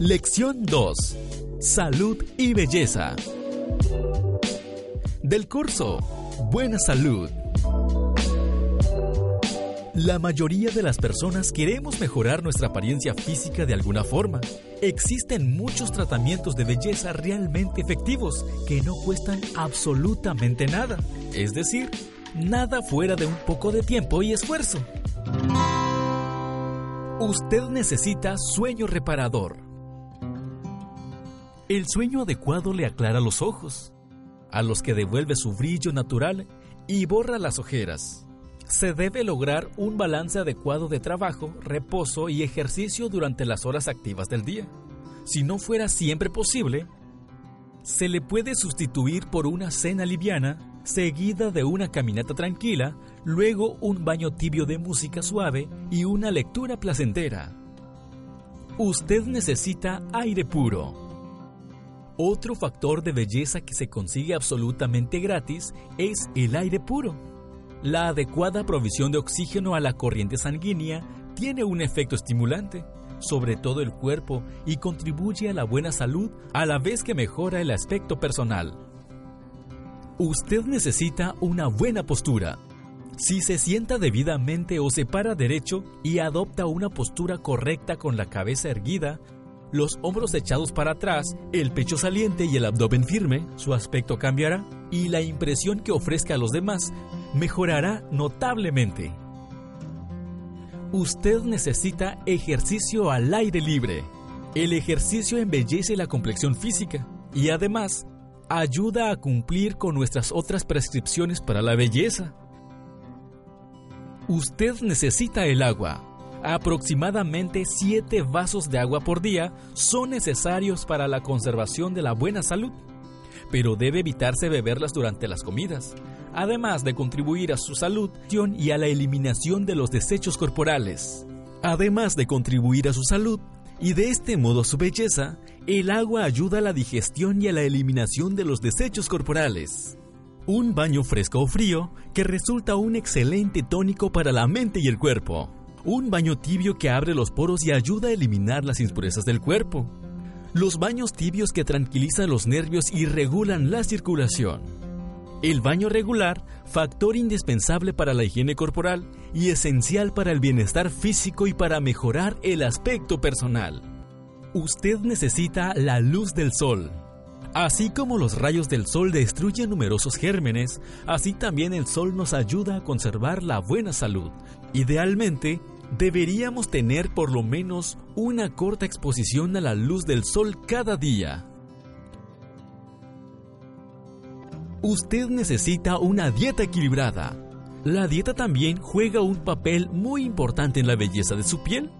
Lección 2. Salud y belleza. Del curso Buena Salud. La mayoría de las personas queremos mejorar nuestra apariencia física de alguna forma. Existen muchos tratamientos de belleza realmente efectivos que no cuestan absolutamente nada. Es decir, nada fuera de un poco de tiempo y esfuerzo. Usted necesita sueño reparador. El sueño adecuado le aclara los ojos, a los que devuelve su brillo natural y borra las ojeras. Se debe lograr un balance adecuado de trabajo, reposo y ejercicio durante las horas activas del día. Si no fuera siempre posible, se le puede sustituir por una cena liviana, seguida de una caminata tranquila, luego un baño tibio de música suave y una lectura placentera. Usted necesita aire puro. Otro factor de belleza que se consigue absolutamente gratis es el aire puro. La adecuada provisión de oxígeno a la corriente sanguínea tiene un efecto estimulante sobre todo el cuerpo y contribuye a la buena salud a la vez que mejora el aspecto personal. Usted necesita una buena postura. Si se sienta debidamente o se para derecho y adopta una postura correcta con la cabeza erguida, los hombros echados para atrás, el pecho saliente y el abdomen firme, su aspecto cambiará y la impresión que ofrezca a los demás mejorará notablemente. Usted necesita ejercicio al aire libre. El ejercicio embellece la complexión física y además ayuda a cumplir con nuestras otras prescripciones para la belleza. Usted necesita el agua. Aproximadamente 7 vasos de agua por día son necesarios para la conservación de la buena salud, pero debe evitarse beberlas durante las comidas, además de contribuir a su salud y a la eliminación de los desechos corporales. Además de contribuir a su salud y de este modo a su belleza, el agua ayuda a la digestión y a la eliminación de los desechos corporales. Un baño fresco o frío que resulta un excelente tónico para la mente y el cuerpo. Un baño tibio que abre los poros y ayuda a eliminar las impurezas del cuerpo. Los baños tibios que tranquilizan los nervios y regulan la circulación. El baño regular, factor indispensable para la higiene corporal y esencial para el bienestar físico y para mejorar el aspecto personal. Usted necesita la luz del sol. Así como los rayos del sol destruyen numerosos gérmenes, así también el sol nos ayuda a conservar la buena salud. Idealmente, deberíamos tener por lo menos una corta exposición a la luz del sol cada día. Usted necesita una dieta equilibrada. La dieta también juega un papel muy importante en la belleza de su piel.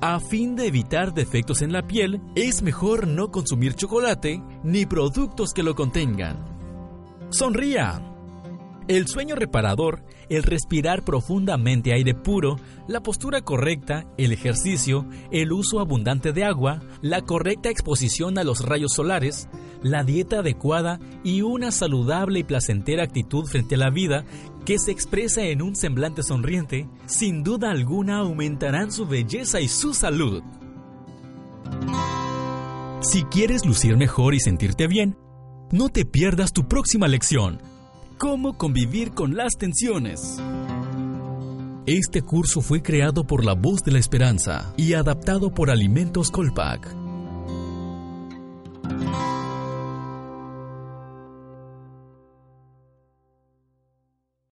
A fin de evitar defectos en la piel, es mejor no consumir chocolate ni productos que lo contengan. Sonría. El sueño reparador, el respirar profundamente aire puro, la postura correcta, el ejercicio, el uso abundante de agua, la correcta exposición a los rayos solares, la dieta adecuada y una saludable y placentera actitud frente a la vida que se expresa en un semblante sonriente, sin duda alguna aumentarán su belleza y su salud. Si quieres lucir mejor y sentirte bien, no te pierdas tu próxima lección Cómo convivir con las tensiones. Este curso fue creado por La Voz de la Esperanza y adaptado por Alimentos Colpac.